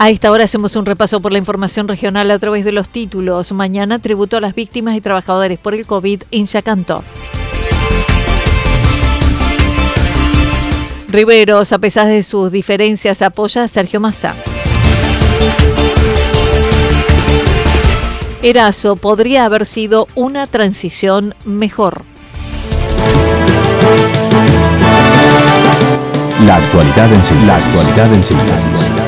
A esta hora hacemos un repaso por la información regional a través de los títulos. Mañana tributo a las víctimas y trabajadores por el COVID en Yacanto. Riveros, a pesar de sus diferencias, apoya a Sergio Massa. Erazo podría haber sido una transición mejor. La actualidad en síntesis. La actualidad en síntesis.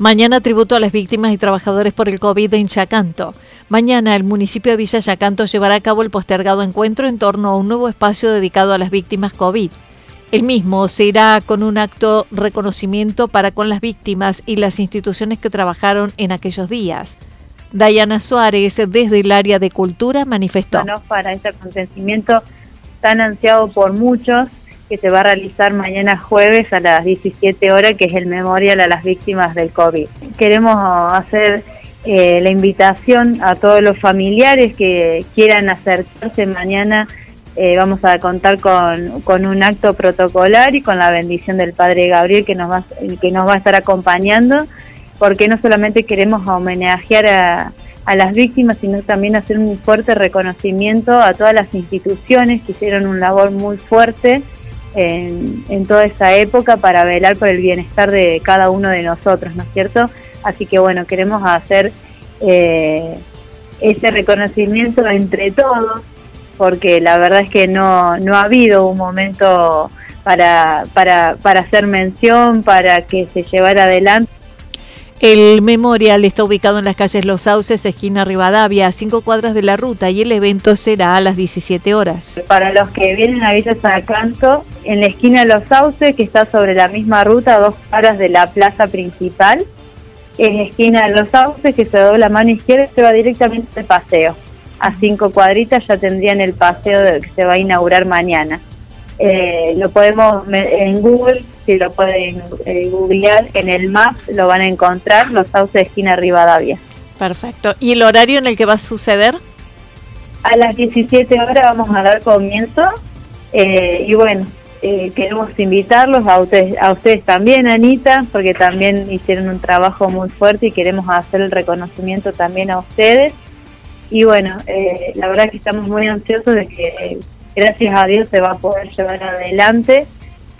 Mañana tributo a las víctimas y trabajadores por el COVID en Chacanto. Mañana el municipio de Villa Yacanto llevará a cabo el postergado encuentro en torno a un nuevo espacio dedicado a las víctimas COVID. El mismo se irá con un acto reconocimiento para con las víctimas y las instituciones que trabajaron en aquellos días. Dayana Suárez, desde el área de cultura, manifestó. Para este acontecimiento tan ansiado por muchos, que se va a realizar mañana jueves a las 17 horas, que es el memorial a las víctimas del COVID. Queremos hacer eh, la invitación a todos los familiares que quieran acercarse mañana. Eh, vamos a contar con, con, un acto protocolar y con la bendición del Padre Gabriel que nos va, que nos va a estar acompañando, porque no solamente queremos homenajear a, a las víctimas, sino también hacer un fuerte reconocimiento a todas las instituciones que hicieron un labor muy fuerte en, toda esa época para velar por el bienestar de cada uno de nosotros, ¿no es cierto? Así que bueno, queremos hacer eh, ese reconocimiento entre todos, porque la verdad es que no, no ha habido un momento para, para, para hacer mención, para que se llevara adelante el memorial está ubicado en las calles Los Sauces, esquina Rivadavia, a cinco cuadras de la ruta y el evento será a las 17 horas. Para los que vienen a Villa Sacanto, en la esquina Los Sauces, que está sobre la misma ruta, a dos cuadras de la plaza principal, en la esquina Los Sauces, que se dobla la mano izquierda, se va directamente al paseo. A cinco cuadritas ya tendrían el paseo que se va a inaugurar mañana. Eh, lo podemos en Google, si lo pueden eh, googlear, en el map lo van a encontrar, los sauces de esquina Rivadavia. Perfecto. ¿Y el horario en el que va a suceder? A las 17 horas vamos a dar comienzo. Eh, y bueno, queremos invitarlos a ustedes, a ustedes también, Anita, porque también hicieron un trabajo muy fuerte y queremos hacer el reconocimiento también a ustedes. Y bueno, la verdad que estamos muy ansiosos de que gracias a Dios se va a poder llevar adelante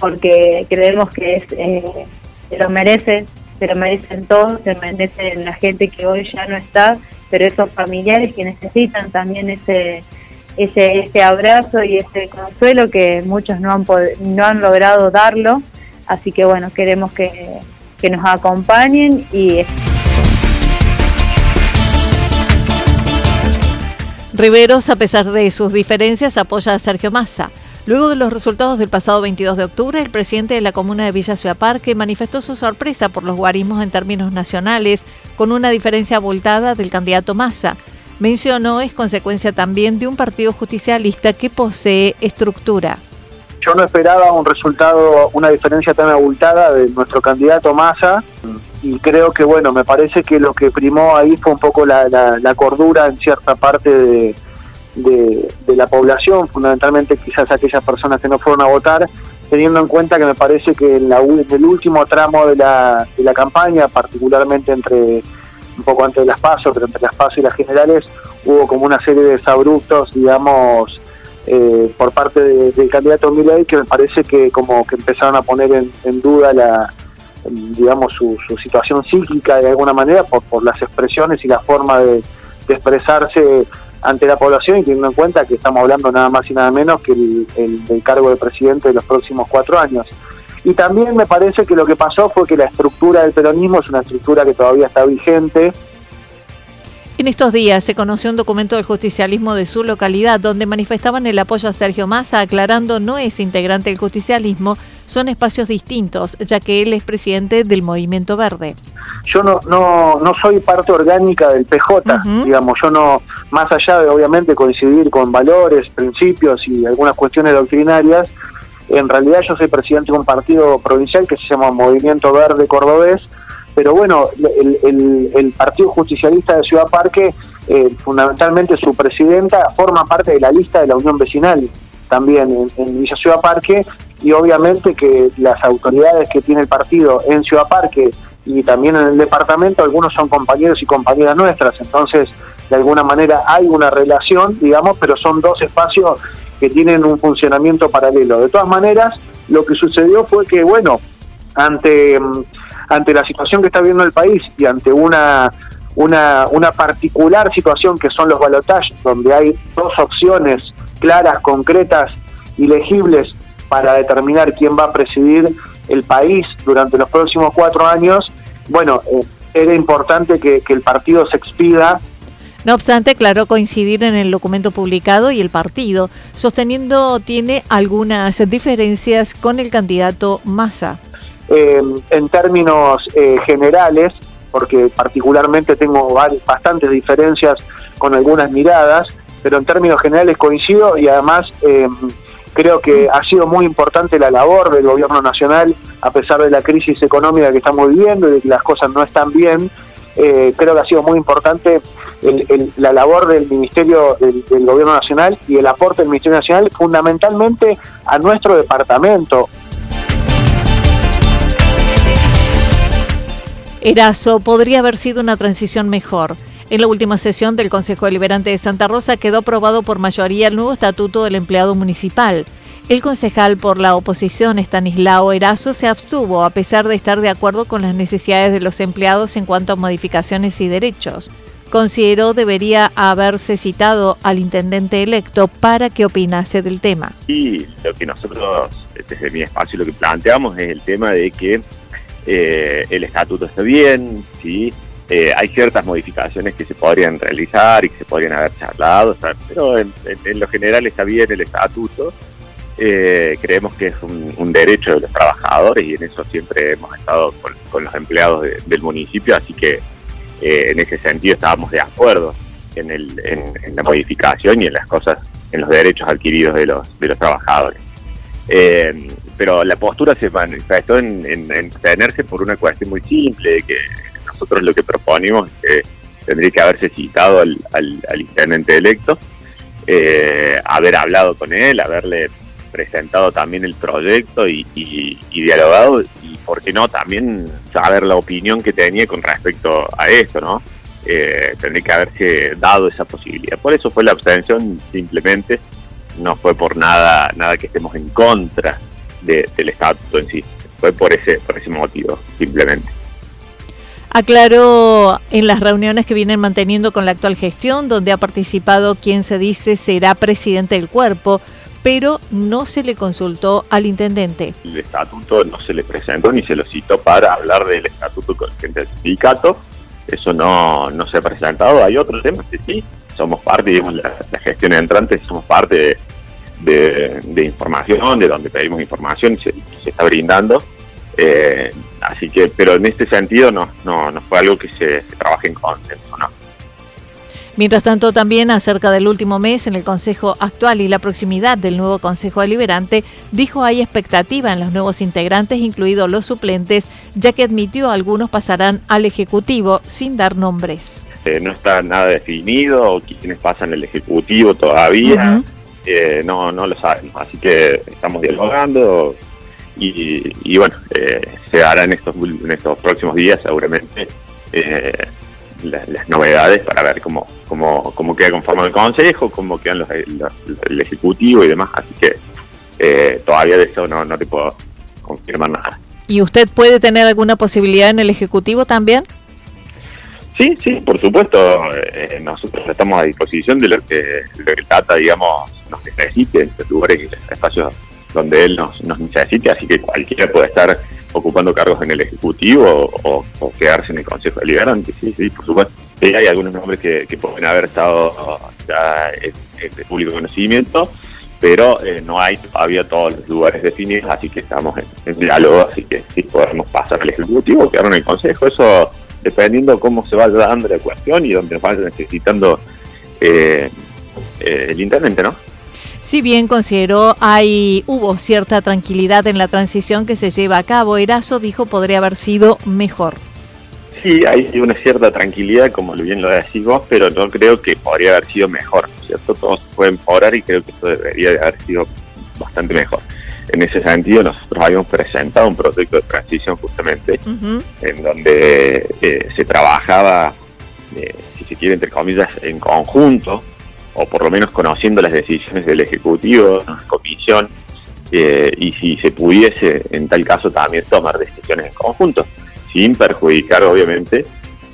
porque creemos que es, eh, se lo merece, se lo merecen todos, se merecen la gente que hoy ya no está, pero esos familiares que necesitan también ese ese abrazo y ese consuelo que muchos no han no han logrado darlo, así que bueno, queremos que, que nos acompañen y Riveros, a pesar de sus diferencias, apoya a Sergio Massa. Luego de los resultados del pasado 22 de octubre, el presidente de la comuna de Villa Ciudad Parque manifestó su sorpresa por los guarismos en términos nacionales, con una diferencia abultada del candidato Massa. Mencionó es consecuencia también de un partido justicialista que posee estructura. Yo no esperaba un resultado, una diferencia tan abultada de nuestro candidato Massa. y creo que, bueno, me parece que lo que primó ahí fue un poco la, la, cordura en cierta parte de, de, la población, fundamentalmente quizás aquellas personas que no fueron a votar, teniendo en cuenta que me parece que en, la, en el último tramo de la, de la campaña, particularmente entre un poco antes de las pasos, pero entre las pasos y las generales, hubo como una serie de desabruptos, digamos, eh, por parte del candidato Milei que me parece que como que empezaron a poner en, duda la digamos su, situación psíquica de alguna manera por, por las expresiones y la forma de, expresarse ante la población y teniendo en cuenta que estamos hablando nada más y nada menos que el, del cargo de presidente de los próximos cuatro años. Y también me parece que lo que pasó fue que la estructura del peronismo es una estructura que todavía está vigente, en estos días se conoció un documento del justicialismo de su localidad donde manifestaban el apoyo a Sergio Massa aclarando no es integrante del justicialismo, son espacios distintos, ya que él es presidente del Movimiento Verde. Yo no, no, no soy parte orgánica del PJ, digamos, yo no, más allá de obviamente coincidir con valores, principios y algunas cuestiones doctrinarias, en realidad yo soy presidente de un partido provincial que se llama Movimiento Verde Cordobés, pero bueno, el, Partido Justicialista de Ciudad Parque, eh, fundamentalmente su presidenta, forma parte de la lista de la Unión Vecinal también en, Villa Ciudad Parque y obviamente que las autoridades que tiene el partido en Ciudad Parque y también en el departamento, algunos son compañeros y compañeras nuestras, entonces de alguna manera hay una relación, digamos, pero son dos espacios que tienen un funcionamiento paralelo. De todas maneras, lo que sucedió fue que, bueno, ante mm, ante la situación que está viviendo el país y ante una, una, una particular situación que son los balotajes, donde hay dos opciones claras, concretas y legibles para determinar quién va a presidir el país durante los próximos cuatro años, bueno, eh, era importante que, que el partido se expida no obstante, claro coincidir en el documento publicado y el partido, sosteniendo tiene algunas diferencias con el candidato Massa. Eh, en términos eh, generales, porque particularmente tengo bastantes diferencias con algunas miradas, pero en términos generales coincido y además eh, creo que ha sido muy importante la labor del gobierno nacional a pesar de la crisis económica que estamos viviendo y de que las cosas no están bien. creo que ha sido muy importante la labor del Ministerio del, del Gobierno Nacional y el aporte del Ministerio Nacional fundamentalmente a nuestro departamento. Erazo podría haber sido una transición mejor. En la última sesión del Consejo Deliberante de Santa Rosa quedó aprobado por mayoría el nuevo estatuto del empleado municipal. El concejal por la oposición, Estanislao Erazo, se abstuvo a pesar de estar de acuerdo con las necesidades de los empleados en cuanto a modificaciones y derechos. Consideró debería haberse citado al intendente electo para que opinase del tema. Y lo que nosotros, desde mi espacio, lo que planteamos es el tema de que eh, el estatuto está bien, ¿sí? Eh, hay ciertas modificaciones que se podrían realizar y que se podrían haber charlado, pero en, lo general está bien el estatuto. Eh, creemos que es un, derecho de los trabajadores y en eso siempre hemos estado con, los empleados del municipio, así que en ese sentido estábamos de acuerdo en, en, la modificación y en las cosas, en los derechos adquiridos de los, de los trabajadores. Eh, pero la postura se manifestó en, en, tenerse por una cuestión muy simple, que nosotros lo que proponimos es que tendría que haberse citado al, al, intendente electo, eh, haber hablado con él, haberle presentado también el proyecto y, dialogado, y por qué no también saber la opinión que tenía con respecto a esto, ¿no? Eh, tendría que haberse dado esa posibilidad. Por eso fue la abstención simplemente, no fue por nada, nada que estemos en contra del estatuto en sí. Fue por ese, por ese motivo, simplemente. Aclaró en las reuniones que vienen manteniendo con la actual gestión, donde ha participado quien se dice será presidente del cuerpo, pero no se le consultó al intendente. El estatuto no se le presentó ni se lo citó para hablar del estatuto del sindicato. Eso no, no se ha presentado. Hay otros temas que sí, somos parte, digamos, la, la gestión entrante, somos parte de, información, de donde pedimos información y se, está brindando. Eh, así que, pero en este sentido no, no, no fue algo que se, trabaje en consenso, ¿no? Mientras tanto, también acerca del último mes en el Consejo actual y la proximidad del nuevo Consejo Deliberante, dijo hay expectativa en los nuevos integrantes, incluidos los suplentes, ya que admitió algunos pasarán al Ejecutivo sin dar nombres. Eh, no está nada definido, quiénes pasan el Ejecutivo todavía, eh, no, no lo sabemos, así que estamos dialogando y, bueno, eh, se hará en estos, en estos próximos días seguramente las, novedades para ver cómo, cómo, cómo queda conformado el Consejo, cómo quedan los, el Ejecutivo y demás. Así que eh, todavía de eso no, no te puedo confirmar nada. ¿Y usted puede tener alguna posibilidad en el Ejecutivo también? Sí, sí, por supuesto. Eh, nosotros estamos a disposición de lo que, lo que Tata, digamos, nos necesite en este lugares y espacios donde él nos, nos necesite, así que cualquiera puede estar ocupando cargos en el Ejecutivo o, quedarse en el Consejo Deliberante, sí, sí, por supuesto. hay algunos nombres que, pueden haber estado ya de público conocimiento, pero eh, no hay todavía todos los lugares definidos, así que estamos en, diálogo, así que sí podemos pasar al Ejecutivo, quedar en el Consejo, eso dependiendo cómo se vaya dando la cuestión y donde nos vaya necesitando eh, eh, el intendente, ¿no? Si bien consideró hay hubo cierta tranquilidad en la transición que se lleva a cabo, Erazo dijo podría haber sido mejor. Sí, hay una cierta tranquilidad, como bien lo decís vos, pero no creo que podría haber sido mejor, ¿cierto? Todos pueden mejorar y creo que esto debería haber sido bastante mejor. En ese sentido, nosotros habíamos presentado un proyecto de transición justamente, en donde eh, se trabajaba, eh, si se quiere, entre comillas, en conjunto, o por lo menos conociendo las decisiones del Ejecutivo, la comisión, eh, y si se pudiese en tal caso también tomar decisiones en conjunto, sin perjudicar obviamente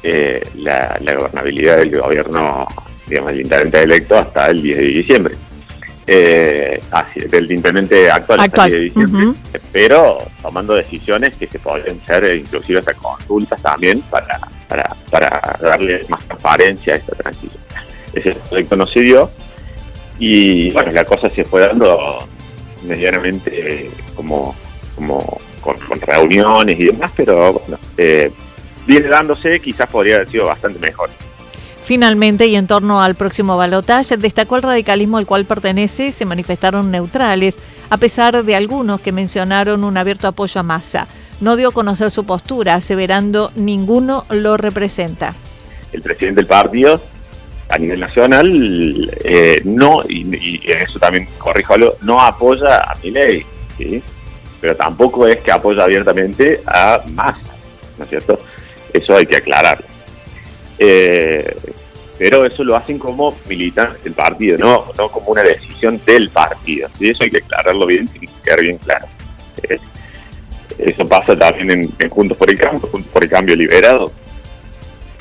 eh, la, gobernabilidad del gobierno, digamos, del intendente electo hasta el 10 de diciembre. Eh, así, del intendente actual, hasta el 10 de diciembre, pero tomando decisiones que se pueden ser inclusive hasta consultas también para, para, para darle más transparencia a esta transición ese proyecto no se dio y bueno, la cosa se fue dando medianamente como, como con, reuniones y demás, pero bueno, eh, viene dándose, quizás podría haber sido bastante mejor. Finalmente, y en torno al próximo balotaje, destacó el radicalismo al cual pertenece, se manifestaron neutrales, a pesar de algunos que mencionaron un abierto apoyo a Massa. No dio a conocer su postura, aseverando ninguno lo representa. El presidente del partido a nivel nacional eh, no, y, eso también corríjalo, no apoya a mi ley, ¿sí? pero tampoco es que apoya abiertamente a Massa, ¿no es cierto? Eso hay que aclararlo. Eh, pero eso lo hacen como militantes del partido, no, no como una decisión del partido. Y eso hay que aclararlo bien, tiene que quedar bien claro. Eh, eso pasa también en, en, Juntos por el Cambio, Juntos por el Cambio Liberado,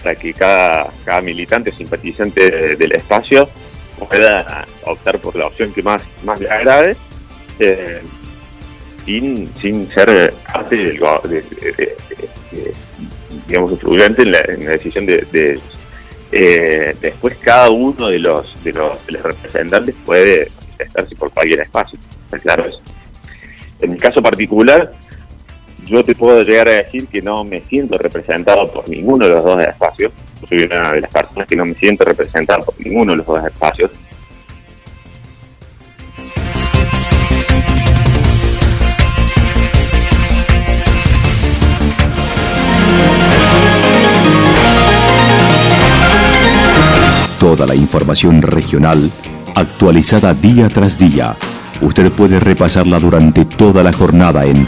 para que cada, cada militante simpatizante del espacio pueda optar por la opción que más, más le agrade, eh, sin, sin ser parte del, digamos, influyente en la, decisión de, eh, después cada uno de los, de los, representantes puede manifestarse por cualquier espacio, está claro eso. En mi caso particular, yo te puedo llegar a decir que no me siento representado por ninguno de los dos espacios. soy una de las personas que no me siento representado por ninguno de los dos espacios. Toda la información regional actualizada día tras día. Usted puede repasarla durante toda la jornada en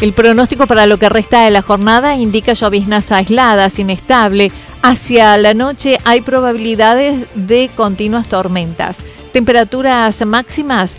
El pronóstico para lo que resta de la jornada indica lloviznas aisladas, inestable. Hacia la noche hay probabilidades de continuas tormentas. Temperaturas máximas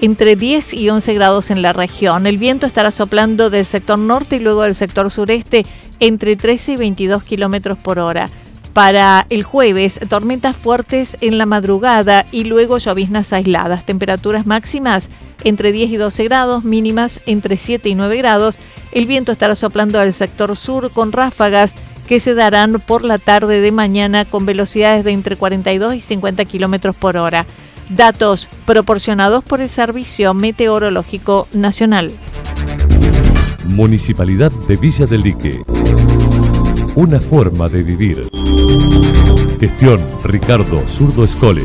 entre 10 y 11 grados en la región. El viento estará soplando del sector norte y luego del sector sureste entre 13 y 22 kilómetros por hora. Para el jueves, tormentas fuertes en la madrugada y luego lloviznas aisladas. Temperaturas máximas entre 10 y 12 grados, mínimas entre 7 y 9 grados. El viento estará soplando al sector sur con ráfagas que se darán por la tarde de mañana con velocidades de entre 42 y 50 kilómetros por hora. Datos proporcionados por el Servicio Meteorológico Nacional. Municipalidad de Villa del Lique. Una forma de vivir. Gestión Ricardo Zurdo Escole.